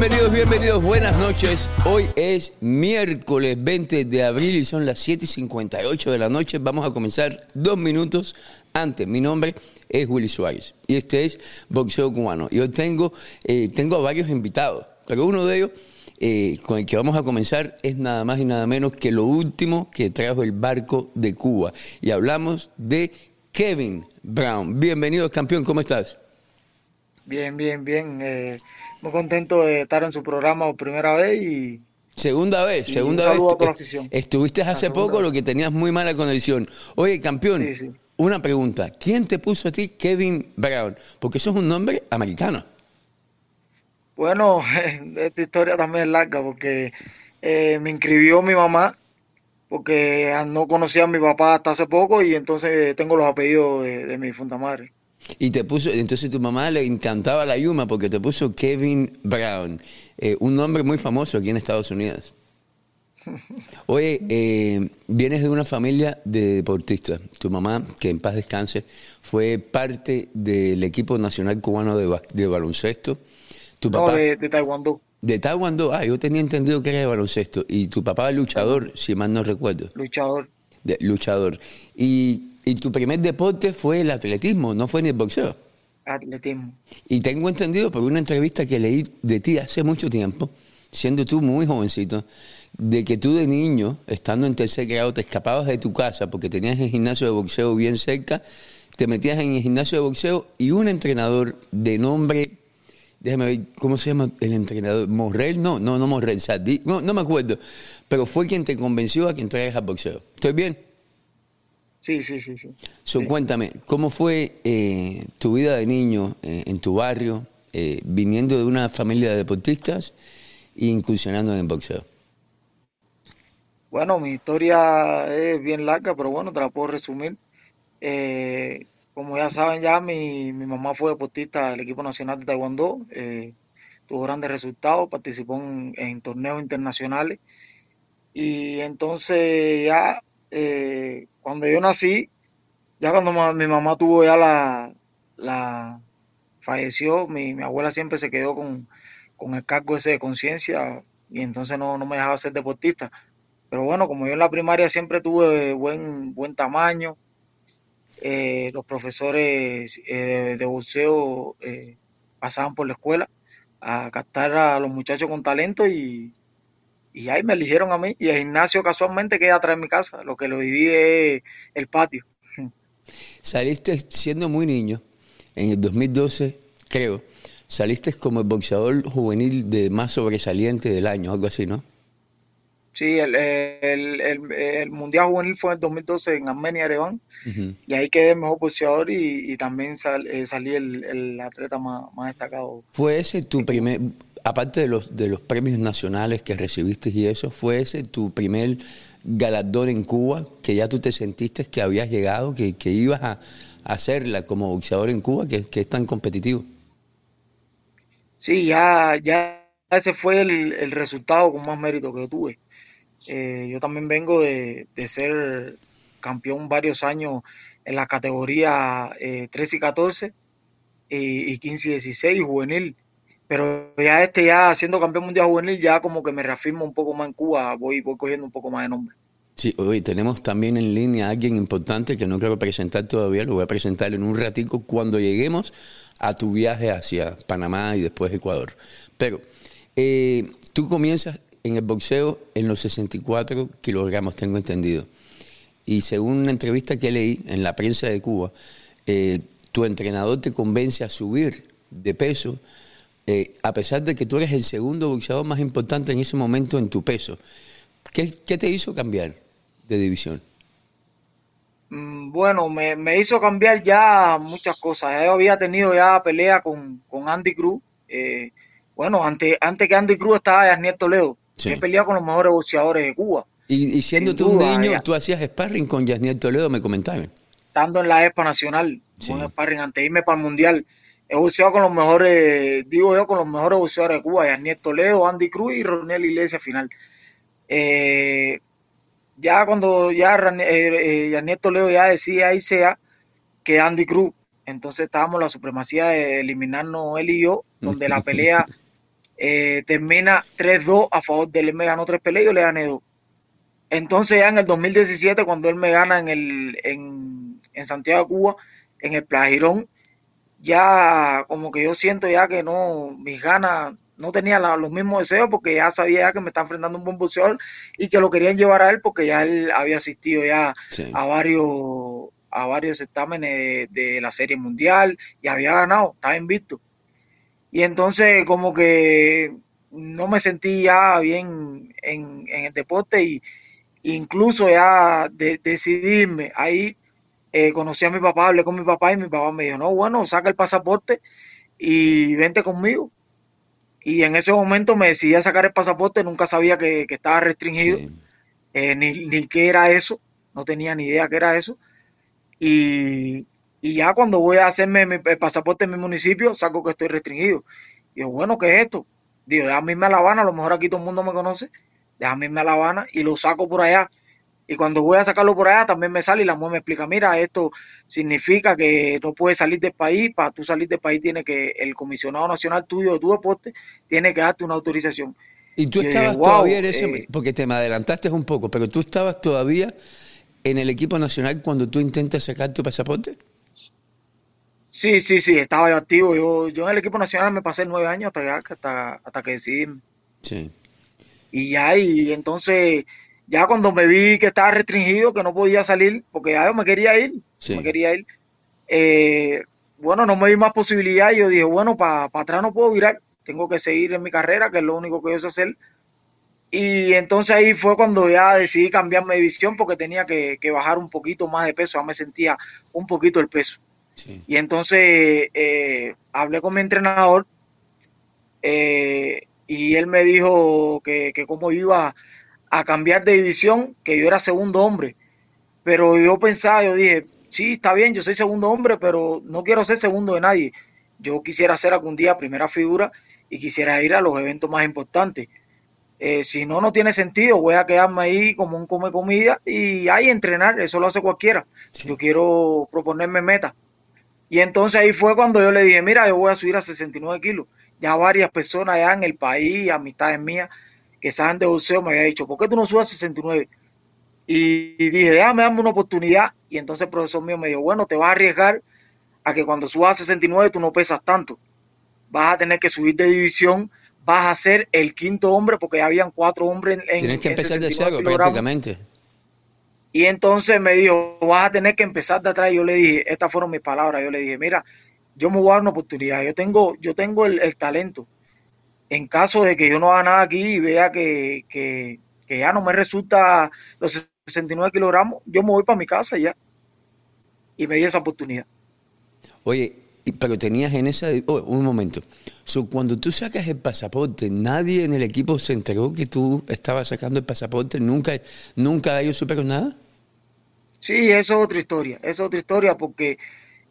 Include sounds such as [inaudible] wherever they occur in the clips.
Bienvenidos, bienvenidos, buenas noches. Hoy es miércoles 20 de abril y son las 7 y 58 de la noche. Vamos a comenzar dos minutos antes. Mi nombre es Willy Suárez y este es Boxeo Cubano. Y hoy tengo, eh, tengo a varios invitados, pero uno de ellos eh, con el que vamos a comenzar es nada más y nada menos que lo último que trajo el barco de Cuba. Y hablamos de Kevin Brown. Bienvenido, campeón, ¿cómo estás? Bien, bien, bien. Eh, muy contento de estar en su programa por primera vez y Segunda vez, Y segunda un vez. a toda la afición. Estuviste hace poco vez. lo que tenías muy mala conexión. Oye, campeón, Sí, sí. una pregunta. ¿Quién te puso a ti Kevin Brown? Porque eso es un nombre americano. bueno, [laughs] esta historia también es larga porque eh, me inscribió mi mamá porque no conocía a mi papá hasta hace poco y entonces tengo los apellidos de, de mi difunta madre. Y te puso, entonces tu mamá le encantaba la Yuma porque te puso Kevin Brown, eh, un nombre muy famoso aquí en Estados Unidos. Oye, eh, vienes de una familia de deportistas. Tu mamá, que en paz descanse, fue parte del equipo nacional cubano de, ba- de baloncesto. Tu No, papá de, de Taekwondo, de taekwondo, ah, yo tenía entendido que era de baloncesto. Y tu papá luchador, si mal no recuerdo, luchador. de- luchador. Y, y tu primer deporte fue el atletismo, no fue ni el boxeo. atletismo. Y tengo entendido por una entrevista que leí de ti hace mucho tiempo, siendo tú muy jovencito, de que tú de niño, estando en tercer grado, te escapabas de tu casa porque tenías el gimnasio de boxeo bien cerca, te metías en el gimnasio de boxeo y un entrenador de nombre, déjame ver, ¿cómo se llama el entrenador? ¿Morrel? No, no, no Morrel, Sadí, no, no me acuerdo, pero fue quien te convenció a que entraras al boxeo. ¿Estoy bien? Sí, sí, sí, sí. So, Cuéntame, ¿cómo fue eh, tu vida de niño eh, en tu barrio, eh, viniendo de una familia de deportistas e incursionando en el boxeo? Bueno, mi historia es bien larga, pero bueno, te la puedo resumir. Como ya saben ya, mi, mi mamá fue deportista del equipo nacional de Taekwondo, tuvo grandes resultados, participó en, en torneos internacionales y entonces ya eh, cuando yo nací, ya cuando mi mamá tuvo ya la, la falleció, mi, mi abuela siempre se quedó con, con el cargo ese de conciencia y entonces no, no me dejaba ser deportista. Pero bueno, como yo en la primaria siempre tuve buen, buen tamaño, eh, los profesores eh, de, de boxeo eh, pasaban por la escuela a captar a los muchachos con talento y, y ahí me eligieron a mí. Y el gimnasio casualmente queda atrás de mi casa, lo que lo divide es el patio. Saliste siendo muy niño, en el 2012, creo, saliste como el boxeador juvenil de más sobresaliente del año, algo así, ¿no? Sí, el, el, el, el Mundial Juvenil fue en el 2012 en Armenia, Ereván, Ujú. y ahí quedé el mejor boxeador y, y también sal- eh, salí el, el atleta más, más destacado. ¿Fue ese tu primer, aparte de los, de los premios nacionales que recibiste y eso, fue ese tu primer galardón en Cuba, que ya tú te sentiste que habías llegado, que, que ibas a, hacerla como boxeador en Cuba, que, que es tan competitivo? Sí, ya, ya ese fue el, el resultado con más mérito que tuve. Eh, yo también vengo de, de ser campeón varios años en la categoría eh, 13 y 14 y, y 15 y 16 juvenil. Pero ya este, ya siendo campeón mundial juvenil, ya como que me reafirmo un poco más en Cuba, voy, voy cogiendo un poco más de nombre. Sí, hoy tenemos también en línea a alguien importante que no quiero presentar todavía, lo voy a presentar en un ratico cuando lleguemos a tu viaje hacia Panamá y después Ecuador. Pero eh, tú comienzas en el boxeo en los 64 kilogramos, tengo entendido. Y según una entrevista que leí en la prensa de Cuba, eh, tu entrenador te convence a subir de peso, eh, a pesar de que tú eres el segundo boxeador más importante en ese momento en tu peso. ¿Qué, qué te hizo cambiar de división? Mm, Bueno, me, me hizo cambiar ya muchas cosas. Yo había tenido ya pelea con, con Andy Cruz. eh, bueno, antes, antes que Andy Cruz estaba Yasniel Toledo. Sí. He peleado con los mejores boxeadores de Cuba. Y, y siendo Sin tú un niño, ya. tú hacías sparring con Yasniel Toledo, me comentaban. Estando en la ESPA Nacional, Sí. un sparring antes de irme para el Mundial. He boxeado con los mejores, digo yo, con los mejores boxeadores de Cuba. Yasniel Toledo, Andy Cruz y Ronel Iglesias final. Eh, ya cuando ya eh, eh, Toledo ya decía irse a que Andy Cruz. Entonces estábamos en la supremacía de eliminarnos él y yo, donde la pelea [laughs] eh, termina 3-2 a favor de él. Él me ganó tres peleas y yo le gané dos. Entonces ya en el 2017, cuando él me gana en, el, en, en Santiago de Cuba, en el Plagirón, ya como que yo siento ya que no, mis ganas, no tenía los mismos deseos porque ya sabía que me está enfrentando un buen boxeador y que lo querían llevar a él porque ya él había asistido ya a varios a varios certámenes de, la serie mundial y había ganado, estaba invicto. Y entonces como que no me sentí ya bien en, el deporte y incluso ya de, decidirme ahí eh, conocí a mi papá, hablé con mi papá y mi papá me dijo, no, bueno, saca el pasaporte y vente conmigo. Y en ese momento me decidí a sacar el pasaporte, nunca sabía que, estaba restringido, eh, ni, ni qué era eso, no tenía ni idea qué era eso. Y, ya cuando voy a hacerme mi, el pasaporte en mi municipio, saco que estoy restringido. Y yo, bueno, ¿qué es esto? Digo, déjame irme a La Habana, a lo mejor aquí todo el mundo me conoce, déjame irme a La Habana y lo saco por allá. Y cuando voy a sacarlo por allá, también me sale y la mujer me explica, mira, esto significa que no puedes salir del país, para tú salir del país tiene que, el comisionado nacional tuyo de tu deporte tiene que darte una autorización. Y tú estabas todavía en ese, eh, porque te me adelantaste un poco, pero tú estabas todavía en el equipo nacional cuando tú intentas sacar tu pasaporte. Sí, sí, sí, estaba yo activo. Yo, yo en el equipo nacional me pasé nueve años hasta, hasta, hasta que decidí. Sí. Y ya, y entonces ya cuando me vi que estaba restringido, que no podía salir, porque ya yo me quería ir, me quería ir, eh, bueno, no me di más posibilidad y yo dije, bueno, para atrás no puedo virar, tengo que seguir en mi carrera, que es lo único que yo sé hacer. Y entonces ahí fue cuando ya decidí cambiarme de visión porque tenía que, bajar un poquito más de peso, ya me sentía un poquito el peso. Y entonces eh, hablé con mi entrenador eh, y él me dijo que, que cómo iba a cambiar de división, que yo era segundo hombre. Pero yo pensaba, yo dije, sí, está bien, yo soy segundo hombre, pero no quiero ser segundo de nadie. Yo quisiera ser algún día primera figura y quisiera ir a los eventos más importantes. Eh, si no, no tiene sentido, voy a quedarme ahí como un come comida y ahí entrenar, eso lo hace cualquiera. Yo quiero proponerme meta Y entonces ahí fue cuando yo le dije, mira, yo voy a subir a 69 kilos. Ya varias personas allá en el país, amistades mías, que saben de boxeo me había dicho, ¿por qué tú no subas a 69? Y, dije, déjame darme una oportunidad. Y entonces el profesor mío me dijo, bueno, te vas a arriesgar a que cuando subas a 69 tú no pesas tanto. Vas a tener que subir de división, vas a ser el quinto hombre porque ya habían cuatro hombres en Tienes que empezar de cero prácticamente. Y entonces me dijo, vas a tener que empezar de atrás. Y yo le dije, estas fueron mis palabras. Yo le dije, mira, yo me voy a dar una oportunidad. Yo tengo, yo tengo el talento en caso de que yo no haga nada aquí y vea que, ya no me resulta los 69 kilogramos, yo me voy para mi casa ya. Y me di esa oportunidad. Oye, pero tenías en esa... Oh, un momento. cuando tú sacas el pasaporte, nadie en el equipo se enteró que tú estabas sacando el pasaporte. ¿Nunca, nunca ellos supieron nada? Sí, eso es otra historia. Esa es otra historia porque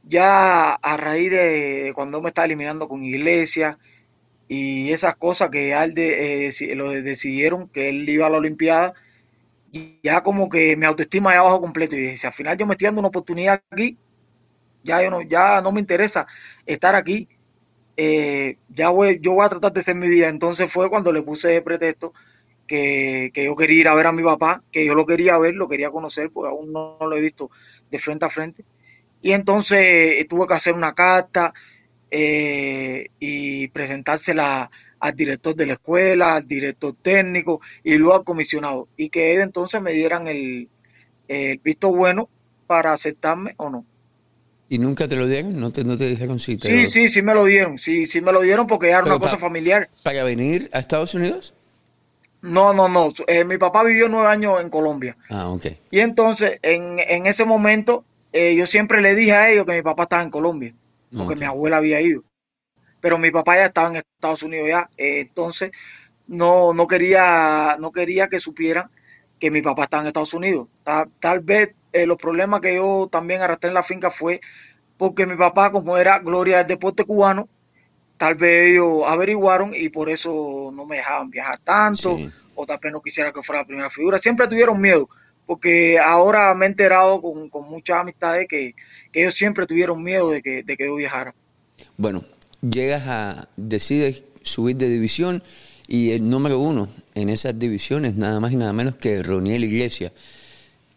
ya a raíz de cuando me estaba eliminando con Iglesia, y esas cosas que ya él eh, lo decidieron que él iba a la Olimpiada, ya como que mi autoestima ya bajó completo. Y dije, al final yo me estoy dando una oportunidad aquí, ya, yo no, ya no me interesa estar aquí, eh, ya voy, yo voy a tratar de hacer mi vida. Entonces fue cuando le puse de pretexto que, que, yo quería ir a ver a mi papá, que yo lo quería ver, lo quería conocer, porque aún no, no lo he visto de frente a frente. Y entonces tuve que hacer una carta, eh, y presentársela al director de la escuela, al director técnico y luego al comisionado. Y que ellos entonces me dieran el, visto bueno para aceptarme o no. ¿Y nunca te lo dieron? ¿No te, no te dijeron si Sí, sí, sí me lo dieron. Sí, sí me lo dieron porque era una cosa familiar. ¿Para venir a Estados Unidos? No, no, no. Eh, mi papá vivió nueve años en Colombia. Ah, ok. Y entonces, en, en ese momento, eh, yo siempre le dije a ellos que mi papá estaba en Colombia porque mi abuela había ido. Pero mi papá ya estaba en Estados Unidos ya, eh, entonces no, no, quería, no quería que supieran que mi papá estaba en Estados Unidos. Tal, vez eh, los problemas que yo también arrastré en la finca fue porque mi papá, como era gloria del deporte cubano, tal vez ellos averiguaron y por eso no me dejaban viajar tanto, o tal vez no quisiera que fuera la primera figura. Siempre tuvieron miedo, porque ahora me he enterado con, muchas amistades que, ellos siempre tuvieron miedo de que, de que yo viajara. Bueno, llegas a, decides subir de división y el número uno en esas divisiones, nada más y nada menos que Roniel Iglesias,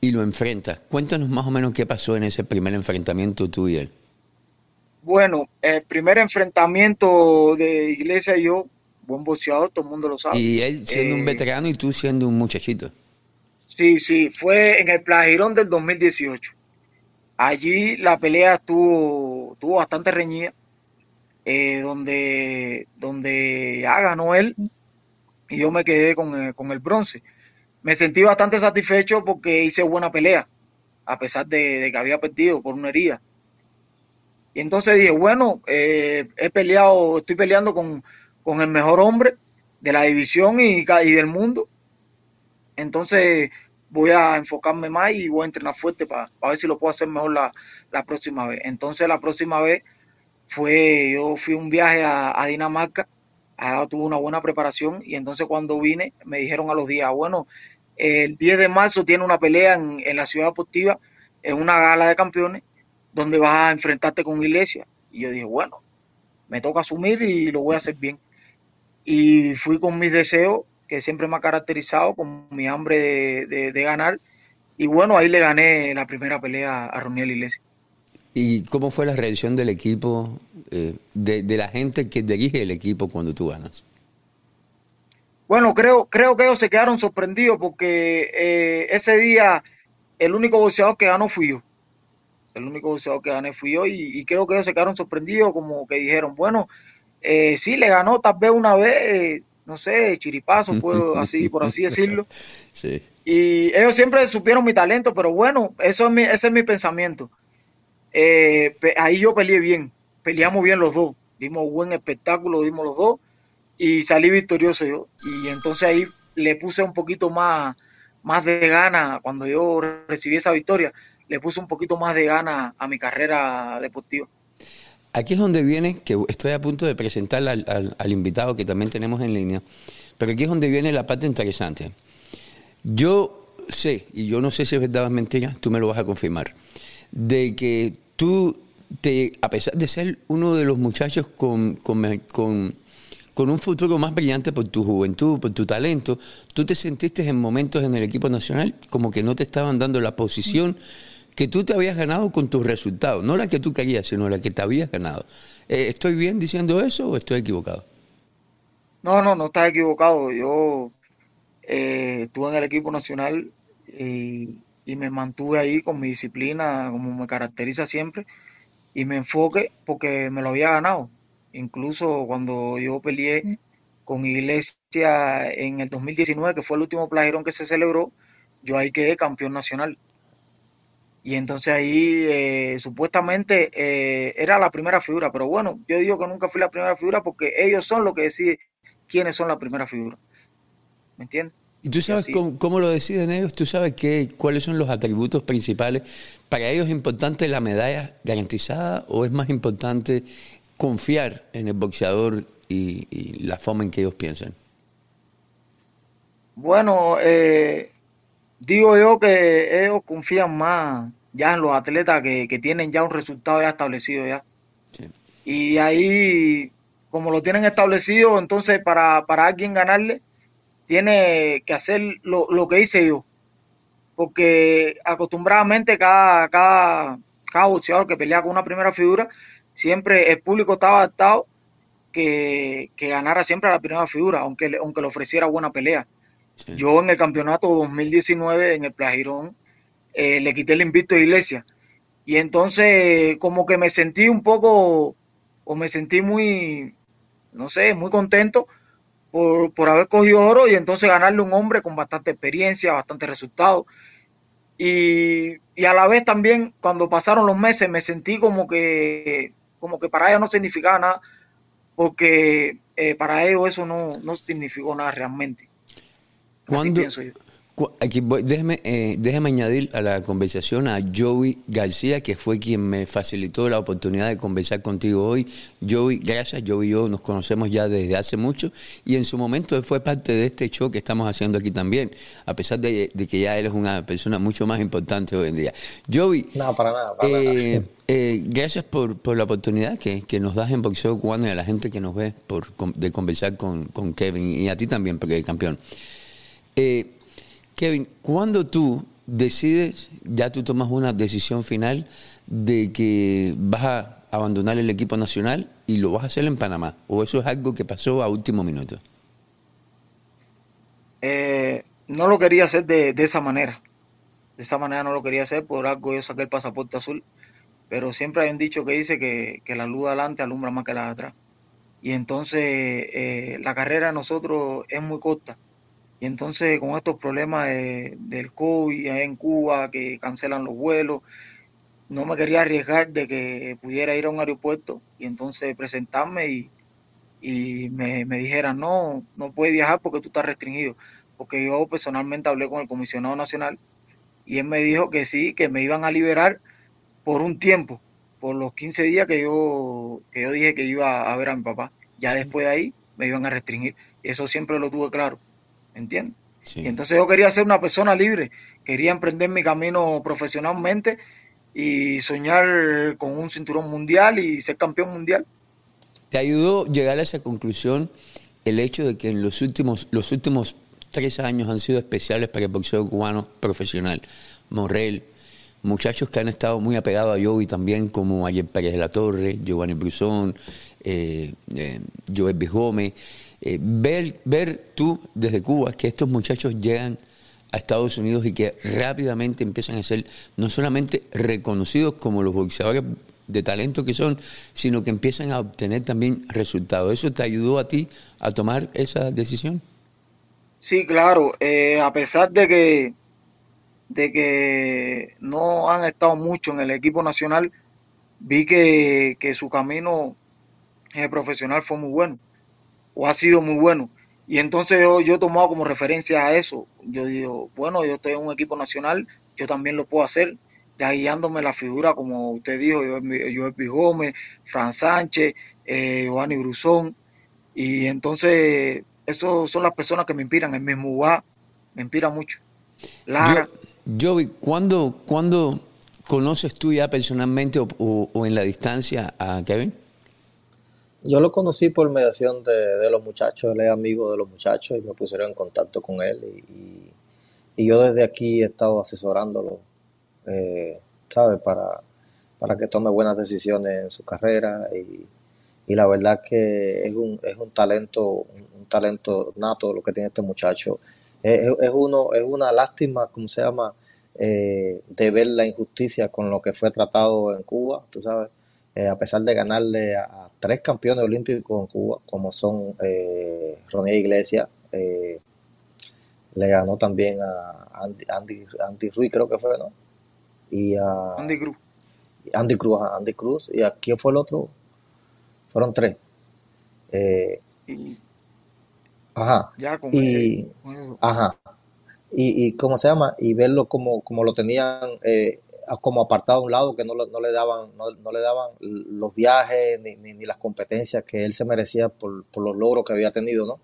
y lo enfrentas. Cuéntanos más o menos qué pasó en ese primer enfrentamiento tú y él. Bueno, el primer enfrentamiento de Iglesias y yo, buen boxeador, todo el mundo lo sabe. Y él siendo un eh, veterano y tú siendo un muchachito. Sí, sí, fue en el Plagirón del 2018. Allí la pelea estuvo, estuvo bastante reñida, eh, donde, donde ya ganó él y yo me quedé con, eh, con, el bronce. Me sentí bastante satisfecho porque hice buena pelea, a pesar de, que había perdido por una herida. Y entonces dije, bueno, eh, he peleado, estoy peleando con, con, el mejor hombre de la división y del mundo. Entonces voy a enfocarme más y voy a entrenar fuerte para, ver si lo puedo hacer mejor la, próxima vez. Entonces la próxima vez fue, yo fui un viaje a, Dinamarca, tuve una buena preparación y entonces cuando vine me dijeron a los días, bueno, el 10 de marzo tiene una pelea en, en la ciudad deportiva, en una gala de campeones, donde vas a enfrentarte con Iglesia. Y yo dije, bueno, me toca asumir y lo voy a hacer bien. Y fui con mis deseos que siempre me ha caracterizado con mi hambre de, ganar. Y bueno, ahí le gané la primera pelea a Roniel Iglesias. ¿Y cómo fue la reacción del equipo, eh, de, la gente que dirige el equipo cuando tú ganas? Bueno, creo, creo que ellos se quedaron sorprendidos porque eh, ese día el único boxeador que ganó fui yo. El único boxeador que gané fui yo y, creo que ellos se quedaron sorprendidos como que dijeron, bueno, eh, sí le ganó tal vez una vez, no sé, chiripazo, puedo [laughs] así, por así decirlo. [laughs] Sí. Y ellos siempre supieron mi talento, pero bueno, eso es mi, ese es mi pensamiento. Eh, ahí yo peleé bien, peleamos bien los dos, dimos buen espectáculo, dimos los dos y salí victorioso yo. Y entonces ahí le puse un poquito más, más de gana cuando yo recibí esa victoria, le puse un poquito más de gana a mi carrera deportiva. Aquí es donde viene, que estoy a punto de presentar al, invitado que también tenemos en línea, pero aquí es donde viene la parte interesante. Yo sé, y yo no sé si es verdad o es mentira, tú me lo vas a confirmar, de que tú, te, a pesar de ser uno de los muchachos con, con, con, con un futuro más brillante por tu juventud, por tu talento, tú te sentiste en momentos en el equipo nacional como que no te estaban dando la posición que tú te habías ganado con tus resultados, no la que tú querías, sino la que te habías ganado. Eh, ¿Estoy bien diciendo eso o estoy equivocado? No, no, no estás equivocado. Yo eh, estuve en el equipo nacional y, me mantuve ahí con mi disciplina, como me caracteriza siempre, y me enfoque porque me lo había ganado. Incluso cuando yo peleé con Iglesia en el 2019, que fue el último plagerón que se celebró, yo ahí quedé campeón nacional. Y entonces ahí eh, supuestamente eh, era la primera figura, pero bueno, yo digo que nunca fui la primera figura porque ellos son los que deciden quiénes son la primera figura. ¿Me entiendes? ¿Y tú sabes cómo, lo deciden ellos? ¿Tú sabes qué, cuáles son los atributos principales? ¿Para ellos es importante la medalla garantizada o es más importante confiar en el boxeador y, y la forma en que ellos piensan? Bueno, eh, digo yo que ellos confían más ya en los atletas que, tienen ya un resultado ya establecido ya. Y ahí, como lo tienen establecido, entonces para, para alguien ganarle, tiene que hacer lo, lo, que hice yo. Porque acostumbradamente cada, cada, cada boxeador que pelea con una primera figura, siempre el público estaba adaptado que, que ganara siempre a la primera figura, aunque, aunque le ofreciera buena pelea. Yo en el campeonato 2019 en el Plagirón eh, le quité el invito a Iglesia. Y entonces como que me sentí un poco, o me sentí muy, no sé, muy contento por, por haber cogido oro y entonces ganarle un hombre con bastante experiencia, bastante resultados. Y, y, a la vez también cuando pasaron los meses me sentí como que, como que para ellos no significaba nada, porque eh, para ellos eso no, no significó nada realmente. Aquí déjeme, eh, déjeme añadir a la conversación a Joey García, que fue quien me facilitó la oportunidad de conversar contigo hoy. Joey, gracias. Joey y yo nos conocemos ya desde hace mucho y en su momento él fue parte de este show que estamos haciendo aquí también, a pesar de, que ya él es una persona mucho más importante hoy en día. Joey. No, para nada. Para eh, nada. Eh, gracias por, por, la oportunidad que, que, nos das en Boxeo Cubano y a la gente que nos ve por, de conversar con, con Kevin y a ti también, porque campeón. Eh, Kevin, cuando tú decides, ya tú tomas una decisión final de que vas a abandonar el equipo nacional y lo vas a hacer en Panamá, o eso es algo que pasó a último minuto? Eh, no lo quería hacer de, esa manera. De esa manera no lo quería hacer, por algo yo saqué el pasaporte azul. Pero siempre hay un dicho que dice que, la luz adelante alumbra más que la de atrás. Y entonces eh, la carrera de nosotros es muy corta y entonces con estos problemas del COVID en Cuba, que cancelan los vuelos, no me quería arriesgar de que pudiera ir a un aeropuerto y entonces presentarme y, y me, me dijeran, no, no puedes viajar porque tú estás restringido. Porque yo personalmente hablé con el comisionado nacional y él me dijo que sí, que me iban a liberar por un tiempo, por los 15 días que yo, que yo dije que iba a ver a mi papá. Ya después de ahí me iban a restringir. Eso siempre lo tuve claro. ¿Entiendes? Y entonces yo quería ser una persona libre, quería emprender mi camino profesionalmente y soñar con un cinturón mundial y ser campeón mundial. ¿Te ayudó llegar a esa conclusión el hecho de que en los últimos, los últimos tres años han sido especiales para el boxeo cubano profesional? Morrell, muchachos que han estado muy apegados a Joey también, como Ayer Pérez de la Torre, Giovanni Brusón, eh, eh, Joel Gómez eh, ver, ver tú desde Cuba que estos muchachos llegan a Estados Unidos y que rápidamente empiezan a ser no solamente reconocidos como los boxeadores de talento que son, sino que empiezan a obtener también resultados. ¿Eso te ayudó a ti a tomar esa decisión? Sí, claro. Eh, a pesar de que, de que no han estado mucho en el equipo nacional, vi que, que su camino eh, profesional fue muy bueno o ha sido muy bueno. Y entonces yo, yo he tomado como referencia a eso. Yo digo, bueno, yo estoy en un equipo nacional, yo también lo puedo hacer, ya guiándome la figura, como usted dijo, yo, yo Gómez, Fran Sánchez, eh, Giovanni Brusón. Y entonces, esos son las personas que me inspiran. El mismo UA me inspira mucho. Lara. Yo, ¿cuándo, ¿cuándo conoces tú ya personalmente o, o en la distancia a Kevin? Yo lo conocí por mediación de, los muchachos, él es amigo de los muchachos y me pusieron en contacto con él y, yo desde aquí he estado asesorándolo, eh, ¿sabes? Para, para que tome buenas decisiones en su carrera y, la verdad que es un, es un talento, un, talento nato lo que tiene este muchacho. Es, uno, es una lástima, ¿cómo se llama? Eh, de ver la injusticia con lo que fue tratado en Cuba, tú sabes eh, a pesar de ganarle a, tres campeones olímpicos en Cuba, como son eh, Ronnie Iglesias, eh, le ganó también a Andy, Andy, Ruiz, creo que fue, ¿no? Y a Andy Cruz. Andy Cruz, Andy Cruz. ¿Y a quién fue el otro? Fueron tres. Eh, ajá. Ya con y, ajá. Y, y, ¿cómo se llama? Y verlo como, como lo tenían eh, como apartado a un lado, que no, no le daban, no, le daban los viajes ni, ni, las competencias que él se merecía por, por, los logros que había tenido, ¿no?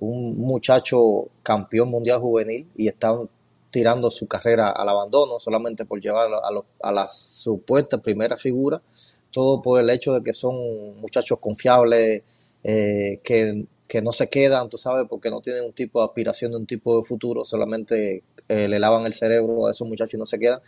Un muchacho campeón mundial juvenil y estaban tirando su carrera al abandono solamente por llevar a, a, la supuesta primera figura, todo por el hecho de que son muchachos confiables, eh, que, que, no se quedan, tú sabes, porque no tienen un tipo de aspiración de un tipo de futuro, solamente eh, le lavan el cerebro a esos muchachos y no se quedan.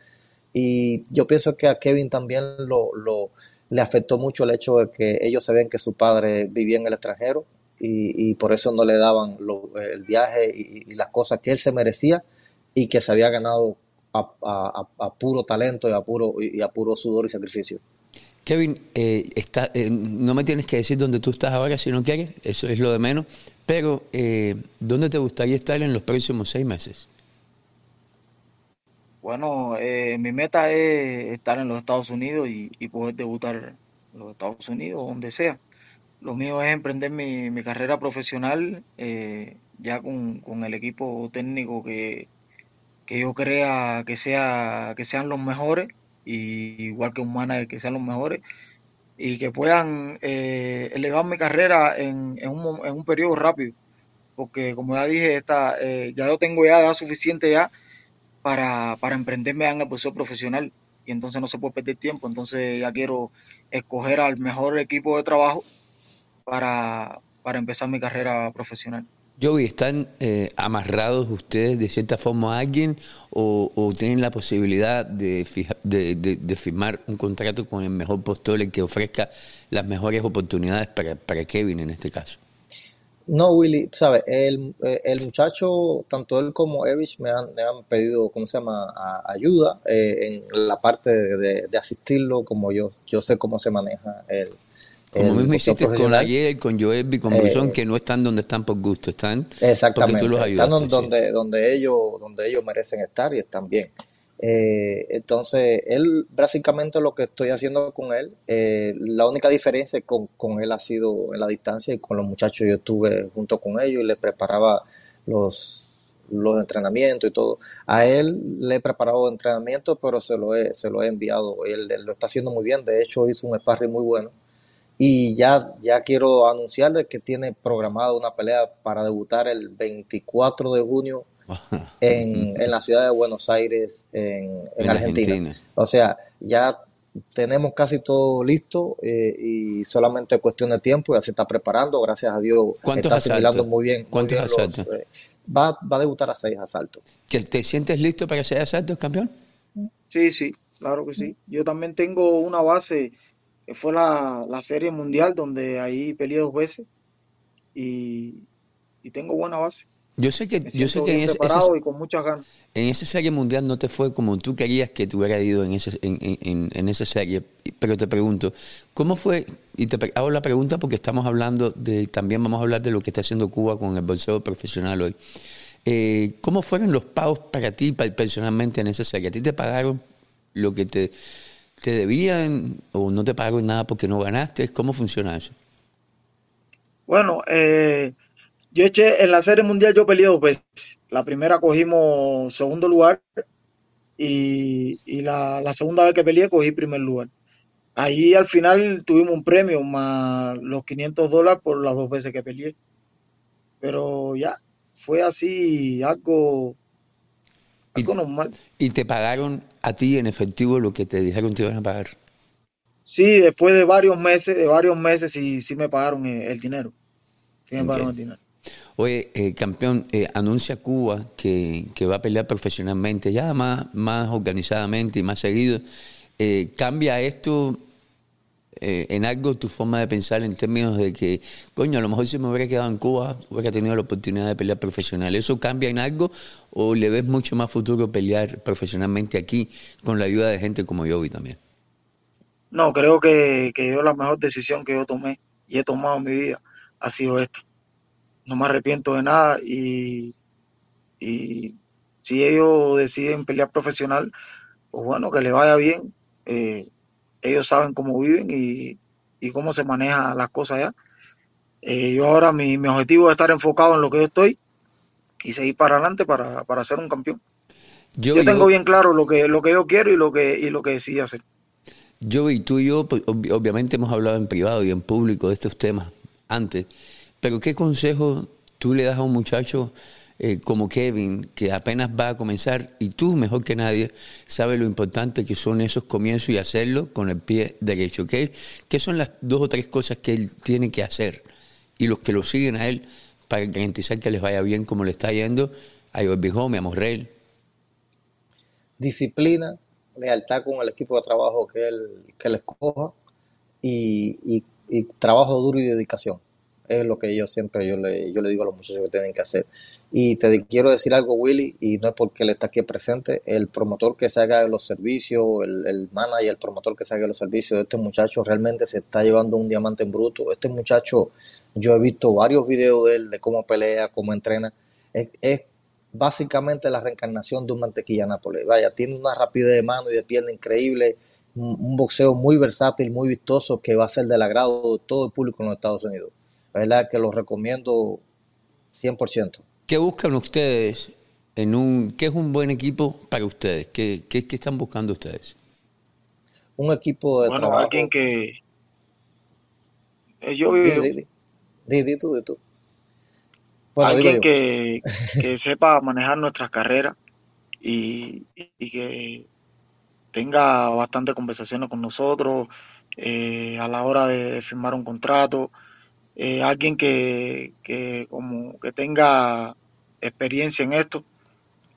Y yo pienso que a Kevin también lo, lo, le afectó mucho el hecho de que ellos sabían que su padre vivía en el extranjero y, y por eso no le daban el viaje y, las cosas que él se merecía y que se había ganado a, a, puro talento y a puro, y a puro sudor y sacrificio. Kevin, eh, está, eh, no me tienes que decir dónde tú estás ahora si no quieres, eso es lo de menos, pero eh, ¿dónde te gustaría estar en los próximos seis meses? Bueno, eh, mi meta es estar en los Estados Unidos y, poder debutar en los Estados Unidos, donde sea. Lo mío es emprender mi, carrera profesional eh, ya con, el equipo técnico que, que yo crea que, sea, que sean los mejores, y igual que un manager que sean los mejores, y que puedan eh, elevar mi carrera en, un, periodo rápido. Porque como ya dije, ya yo tengo ya edad suficiente ya para, para emprenderme en el proceso profesional y entonces no se puede perder tiempo. Entonces ya quiero escoger al mejor equipo de trabajo para, para empezar mi carrera profesional. Joey, ¿están eh, amarrados ustedes de cierta forma a alguien o, tienen la posibilidad de, de, firmar un contrato con el mejor postor, el que ofrezca las mejores oportunidades para, para Kevin en este caso? No, Willy, sabes, el, eh, el, muchacho, tanto él como Erich me han, me han pedido, ¿cómo se llama?, ayuda eh, en la parte de, de, asistirlo, como yo, yo sé cómo se maneja el, como mismo hiciste con ayer, con Joelby, con Brusón, eh, que no están donde están por gusto, están exactamente, porque tú los Están donde, donde, ellos, donde ellos merecen estar y están bien. Eh, entonces, él, básicamente lo que estoy haciendo con él, eh, la única diferencia con, con, él ha sido en la distancia y con los muchachos yo estuve junto con ellos y les preparaba los, los entrenamientos y todo. A él le he preparado entrenamientos, pero se lo he, se lo he enviado. Él, él, lo está haciendo muy bien, de hecho hizo un sparring muy bueno y ya, ya quiero anunciarles que tiene programada una pelea para debutar el 24 de junio [laughs] en, la ciudad de Buenos Aires, en, Argentina. O sea, ya tenemos casi todo listo eh, y solamente cuestión de tiempo, ya se está preparando, gracias a Dios. está asimilando muy bien. ¿Cuántos asaltos? Eh, va, va, a debutar a seis asaltos. ¿Te sientes listo para seis asaltos, campeón? Sí, sí, claro que sí. Yo también tengo una base fue la, serie mundial donde ahí peleé dos veces y, tengo buena base. Yo sé que, yo sé que en ese, y con muchas ganas. En esa serie mundial no te fue como tú querías que te hubiera ido en, ese, en, esa serie, pero te pregunto, ¿cómo fue? Y te hago la pregunta porque estamos hablando de, también vamos a hablar de lo que está haciendo Cuba con el bolseo profesional hoy. Eh, ¿Cómo fueron los pagos para ti personalmente en esa serie? ¿A ti te pagaron lo que te ¿Te debían o no te pagaron nada porque no ganaste? ¿Cómo funciona eso? Bueno, eh, yo eché en la Serie Mundial, yo peleé dos veces. La primera cogimos segundo lugar y, la, segunda vez que peleé cogí primer lugar. Ahí al final tuvimos un premio más los 500 dólares por las dos veces que peleé. Pero ya, fue así algo, algo normal. ¿Y te pagaron a ti en efectivo lo que te dijeron te iban a pagar. Sí, después de varios meses, de varios meses sí, sí me pagaron el, dinero. Sí me pagaron el dinero. Oye, eh, campeón, eh, anuncia Cuba que, va a pelear profesionalmente, ya más, organizadamente y más seguido. Eh, ¿Cambia esto en algo tu forma de pensar en términos de que, coño, a lo mejor si me hubiera quedado en Cuba, hubiera tenido la oportunidad de pelear profesional? ¿Eso cambia en algo o le ves mucho más futuro pelear profesionalmente aquí con la ayuda de gente como yo y también? No, creo que, que yo la mejor decisión que yo tomé y he tomado en mi vida ha sido esta. No me arrepiento de nada y, y si ellos deciden pelear profesional, pues bueno, que le vaya bien. Eh, ellos saben cómo viven y, y, cómo se manejan las cosas allá. Eh, yo ahora mi, mi objetivo es estar enfocado en lo que yo estoy y seguir para adelante para, para ser un campeón. Yo, tengo bien claro lo que, lo que yo quiero y lo que, y lo que decidí hacer. Yo y tú y yo, pues, obviamente hemos hablado en privado y en público de estos temas antes, pero ¿qué consejo tú le das a un muchacho eh, como Kevin, que apenas va a comenzar y tú, mejor que nadie, sabes lo importante que son esos comienzos y hacerlo con el pie derecho? ¿Qué, ¿Qué son las dos o tres cosas que él tiene que hacer? Y los que lo siguen a él para garantizar que les vaya bien como le está yendo a Home, a Morrell. Disciplina, lealtad con el equipo de trabajo que él, que él escoja y, trabajo duro y dedicación. Es lo que yo siempre yo le, yo le digo a los muchachos que tienen que hacer. Y te quiero decir algo, Willy, y no es porque él está aquí presente, el promotor que se haga de los servicios, el, el manager, el promotor que se haga de los servicios de este muchacho realmente se está llevando un diamante en bruto. Este muchacho yo he visto varios videos de él, de cómo pelea, cómo entrena. Es, básicamente la reencarnación de un mantequilla Nápoles. Vaya, tiene una rapidez de mano y de pierna increíble, un, boxeo muy versátil, muy vistoso, que va a ser del agrado de todo el público en los Estados Unidos. Verdad que lo recomiendo 100%. ¿Qué buscan ustedes en un, ¿qué es un buen equipo para ustedes? ¿Qué, qué, qué están buscando ustedes? Un equipo de Bueno, trabajo. alguien que... eh, Yo Di, vivo, di, di. Di, di tú, di tú. Bueno, alguien que, [laughs] que sepa manejar nuestras carreras y, y que tenga bastante conversaciones con nosotros eh, a la hora de firmar un contrato, eh, alguien que, que como que tenga experiencia en esto,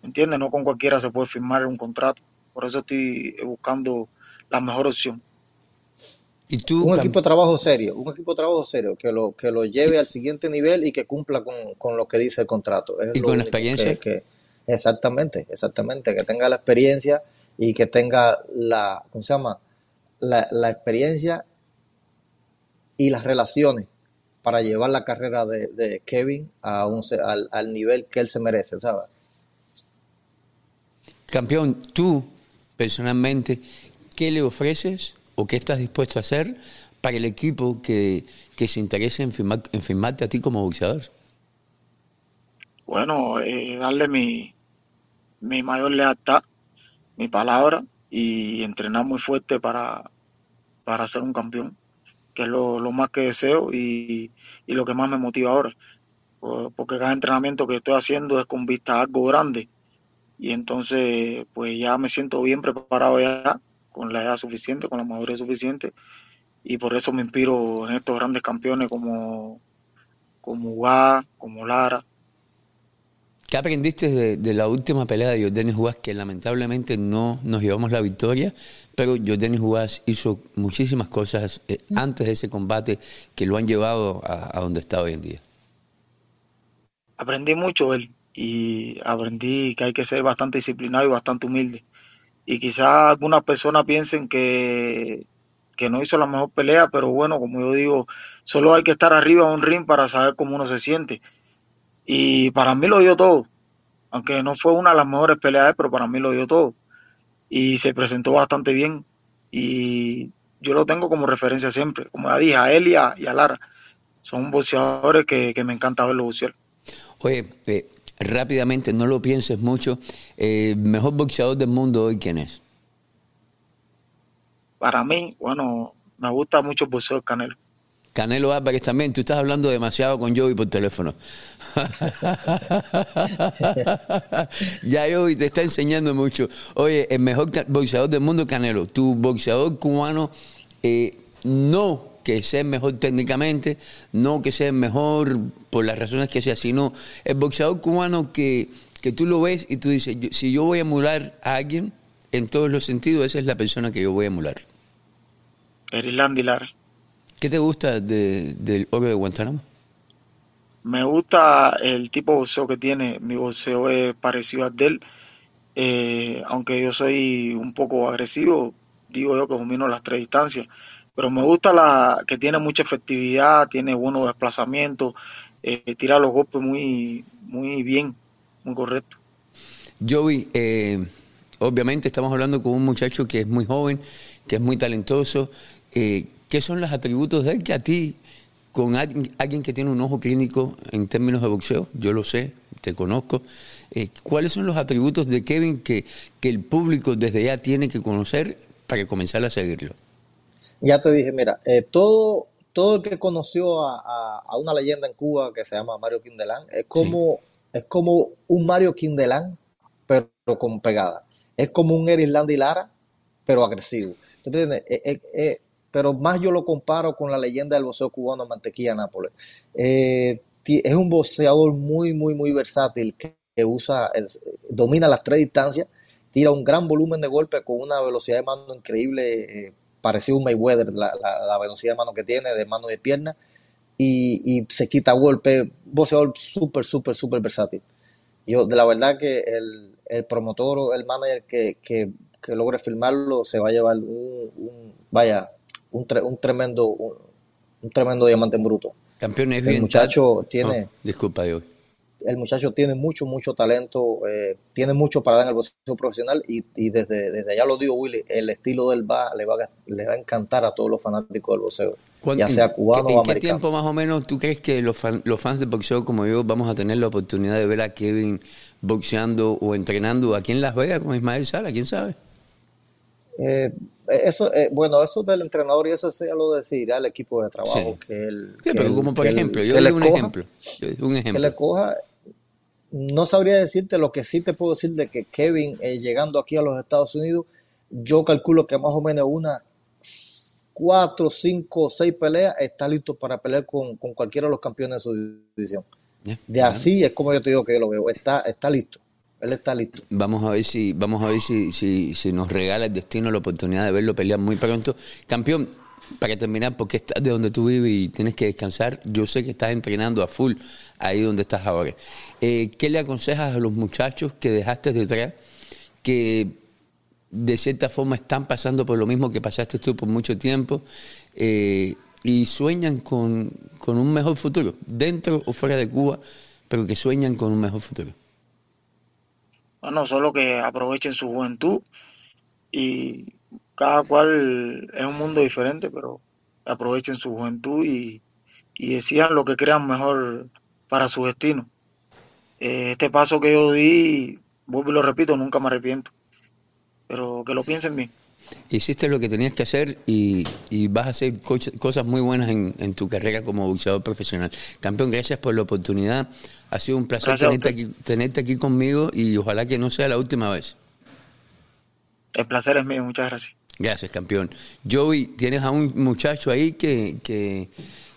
¿entiendes? No con cualquiera se puede firmar un contrato, por eso estoy buscando la mejor opción. Y tú, Un equipo de trabajo serio, un equipo de trabajo serio que lo, que lo lleve al siguiente nivel y que cumpla con, con lo que dice el contrato. Es ¿Y con único experiencia? que, que- exactamente, exactamente, que tenga la experiencia y que tenga la, ¿cómo se llama? La, la experiencia y las relaciones para llevar la carrera de, de Kevin a un, se- al, al nivel que él se merece, ¿sabes? campeón, tú personalmente, ¿qué le ofreces o qué estás dispuesto a hacer para el equipo que, que se interese en, firmar, en firmarte a ti como boxeador? Bueno, eh, darle mi, mi mayor lealtad, mi palabra y entrenar muy fuerte para, para ser un campeón, que es lo, lo más que deseo y, y lo que más me motiva ahora. Por- Porque cada entrenamiento que estoy haciendo es con vista a algo grande y entonces pues ya me siento bien preparado ya, con la edad suficiente, con la madurez suficiente y por eso me inspiro en estos grandes campeones como, como Ugá, como Lara. ¿Qué aprendiste de, de la última pelea de Jordanis Juárez que lamentablemente no nos llevamos la victoria, pero Jordanis Juárez hizo muchísimas cosas eh, antes de ese combate que lo han llevado a, a donde está hoy en día? Aprendí mucho él y aprendí que hay que ser bastante disciplinado y bastante humilde. Y quizás algunas personas piensen que, que no hizo la mejor pelea, pero bueno, como yo digo, solo hay que estar arriba de un ring para saber cómo uno se siente. Y para mí lo dio todo, aunque no fue una de las mejores peleas, pero para mí lo dio todo. Y se presentó bastante bien y yo lo tengo como referencia siempre, como ya dije, a él y a, y a Lara. Son boxeadores que, que me encanta verlos boxear. Oye, eh, rápidamente, no lo pienses mucho. Eh, mejor boxeador del mundo hoy, ¿quién es? Para mí, bueno, me gusta mucho el boxeo del Canelo. Canelo Álvarez también. Tú estás hablando demasiado con Joey por teléfono. [laughs] ya Joey te está enseñando mucho. Oye, el mejor boxeador del mundo, Canelo. Tu boxeador cubano, eh, no que sea mejor técnicamente, no que sea mejor por las razones que sea, sino el boxeador cubano que, que tú lo ves y tú dices, si yo voy a emular a alguien, en todos los sentidos, esa es la persona que yo voy a emular. Lara. ¿Qué te gusta de- del oro de Guantánamo? Me gusta el tipo de boxeo que tiene. Mi boxeo es parecido al de él. Eh, aunque yo soy un poco agresivo, digo yo que domino las tres distancias. Pero me gusta la que tiene mucha efectividad, tiene buenos desplazamientos, eh, tira los golpes muy, muy bien, muy correcto. Joey, eh, obviamente estamos hablando con un muchacho que es muy joven, que es muy talentoso. Eh, ¿Qué son los atributos de él que a ti, con alguien, que tiene un ojo clínico en términos de boxeo, yo lo sé, te conozco, eh, ¿cuáles son los atributos de Kevin que, que el público desde ya tiene que conocer para comenzar a seguirlo? Ya te dije, mira, eh, todo, todo el que conoció a, a- a una leyenda en Cuba que se llama Mario Quindelán, es como, es como un Mario Quindelán, pero con pegada. Es como un Eris Landy Lara, pero agresivo. ¿Tú entiendes? Eh, eh, pero más yo lo comparo con la leyenda del boxeo cubano Mantequilla Nápoles. Eh, es un boxeador muy, muy, muy versátil que, usa, domina las tres distancias, tira un gran volumen de golpe con una velocidad de mano increíble, eh, parecido a un Mayweather, la, la- la velocidad de mano que tiene, de mano y de pierna, y, y se quita golpe, boxeador súper, súper, súper versátil. Yo, de la verdad que el, el promotor el manager que, que, logre filmarlo se va a llevar un, un- vaya, un, tre- un tremendo, un, un tremendo diamante en bruto. Campeón es El bien. muchacho tiene, Oh, disculpa, Joey. el muchacho tiene mucho, mucho talento, eh, tiene mucho para dar en el boxeo profesional y, y desde, desde allá lo digo, Willy, el estilo del va le va, a, le va a encantar a todos los fanáticos del boxeo. ya sea cubano ¿En o qué americano. tiempo más o menos tú crees que los, fan- los fans de boxeo como yo vamos a tener la oportunidad de ver a Kevin boxeando o entrenando aquí en Las Vegas con Ismael Sala? ¿Quién sabe? Eh, eso, eh, bueno, eso del entrenador y eso, eso ya lo decidirá el equipo de trabajo. Sí. Que él, Sí, que pero él- como por que él- ejemplo, yo que doy un ejemplo. Un Que ejemplo. le coja. No sabría decirte lo que sí te puedo decir de que Kevin, eh, llegando aquí a los Estados Unidos, yo calculo que más o menos unas cuatro, cinco, seis peleas está listo para pelear con, con cualquiera de los campeones de su división. De así es como yo te digo que yo lo veo. Está, está listo. Él está listo. Vamos a ver si, vamos a ver si, si, nos regala el destino la oportunidad de verlo pelear muy pronto. Campeón, para terminar, porque estás de donde tú vives y tienes que descansar, yo sé que estás entrenando a full ahí donde estás ahora. Eh, ¿Qué le aconsejas a los muchachos que dejaste detrás, que de cierta forma están pasando por lo mismo que pasaste tú por mucho tiempo eh, y sueñan con, con un mejor futuro, dentro o fuera de Cuba, pero que sueñan con un mejor futuro? Bueno, solo que aprovechen su juventud y cada cual es un mundo diferente, pero aprovechen su juventud y, y decidan lo que crean mejor para su destino. Eh, este paso que yo di, vuelvo y lo repito, nunca me arrepiento, pero que lo piensen bien. Hiciste lo que tenías que hacer y, y vas a hacer coche- cosas muy buenas en, en tu carrera como boxeador profesional. Campeón, gracias por la oportunidad. Ha sido un placer tenerte aquí, tenerte aquí conmigo y ojalá que no sea la última vez. El placer es mío, muchas gracias. Gracias, campeón. Joey, tienes a un muchacho ahí que, que,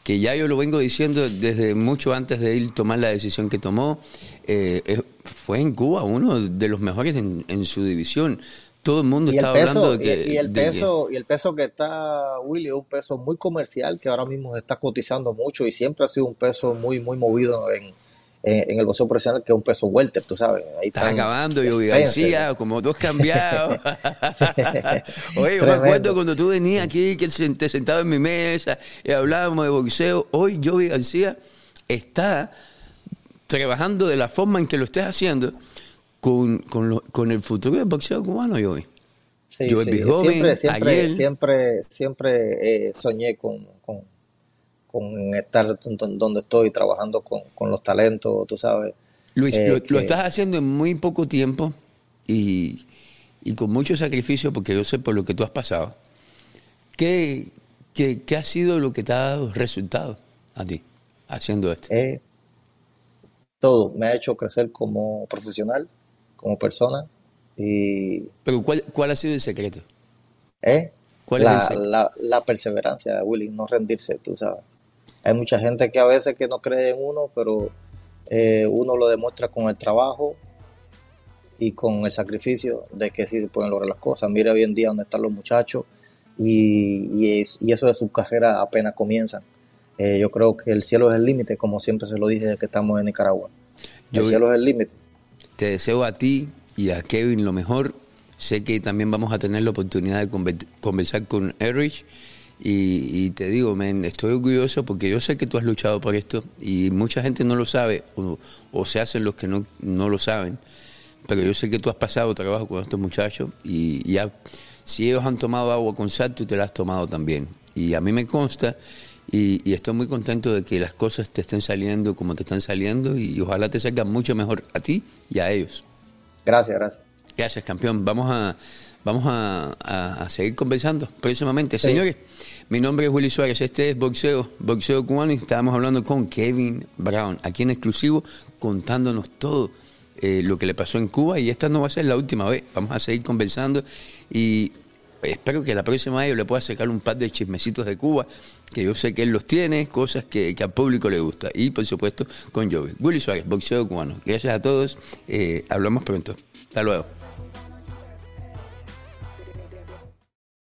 que ya yo lo vengo diciendo desde mucho antes de él tomar la decisión que tomó. Eh, fue en Cuba uno de los mejores en, en su división. Todo el mundo Y el estaba hablando peso, de que... y, el de que- peso, y el peso que está Willy es un peso muy comercial que ahora mismo se está cotizando mucho y siempre ha sido un peso muy, muy movido en, en, en el boxeo profesional, que es un peso welter, tú sabes. Ahí están acabando, Spencer. García, como dos cambiados. [laughs] Oye, yo me acuerdo cuando tú venías aquí, que te sentabas en mi mesa y hablábamos de boxeo. Hoy Joey García está trabajando de la forma en que lo estés haciendo con, con, lo- con el futuro del boxeo cubano, Joey. Sí, Yo sí, joven, siempre, siempre, ayer. siempre, siempre eh, soñé con, con, con estar don- donde estoy trabajando con, con los talentos, tú sabes. Luis, Eh, lo, lo que- estás haciendo en muy poco tiempo y, y con mucho sacrificio, porque yo sé por lo que tú has pasado. ¿Qué, qué, qué ha sido lo que te ha dado resultados a ti haciendo esto? Eh, todo me ha hecho crecer como profesional, como persona y Pero ¿cuál, cuál ha sido el secreto? eh, ¿Cuál es la, el secreto? la, la perseverancia, Willy, no rendirse, tú sabes. Hay mucha gente que a veces que no cree en uno, pero eh, uno lo demuestra con el trabajo y con el sacrificio de que sí se pueden lograr las cosas. Mira hoy en día dónde están los muchachos y, y, es- y eso de su carrera apenas comienzan. Eh, yo creo que el cielo es el límite, como siempre se lo dije desde que estamos en Nicaragua. El Yo- cielo es el límite. Te deseo a ti y a Kevin lo mejor. Sé que también vamos a tener la oportunidad de conver- conversar con Erich. Y, y te digo, men, estoy orgulloso porque yo sé que tú has luchado por esto y mucha gente no lo sabe o, se hacen los que no, no lo saben. Pero yo sé que tú has pasado trabajo con estos muchachos y ya, si ellos han tomado agua con sal, tú te la has tomado también. Y a mí me consta y, y estoy muy contento de que las cosas te estén saliendo como te están saliendo y ojalá te salgan mucho mejor a ti y a ellos. Gracias, gracias. Gracias, campeón. Vamos a, vamos a, a- a seguir conversando próximamente. Sí. Señores, mi nombre es Willy Suárez. Este es Boxeo, Boxeo Cubano. Y estábamos hablando con Kevin Brown, aquí en exclusivo, contándonos todo eh, lo que le pasó en Cuba. Y esta no va a ser la última vez. Vamos a seguir conversando. Y espero que la próxima vez yo le pueda sacar un par de chismecitos de Cuba, que yo sé que él los tiene, cosas que, al público le gusta. Y por supuesto con Joey. Willy Suárez, Boxeo Cubano. Gracias a todos. Eh, hablamos pronto. Hasta luego.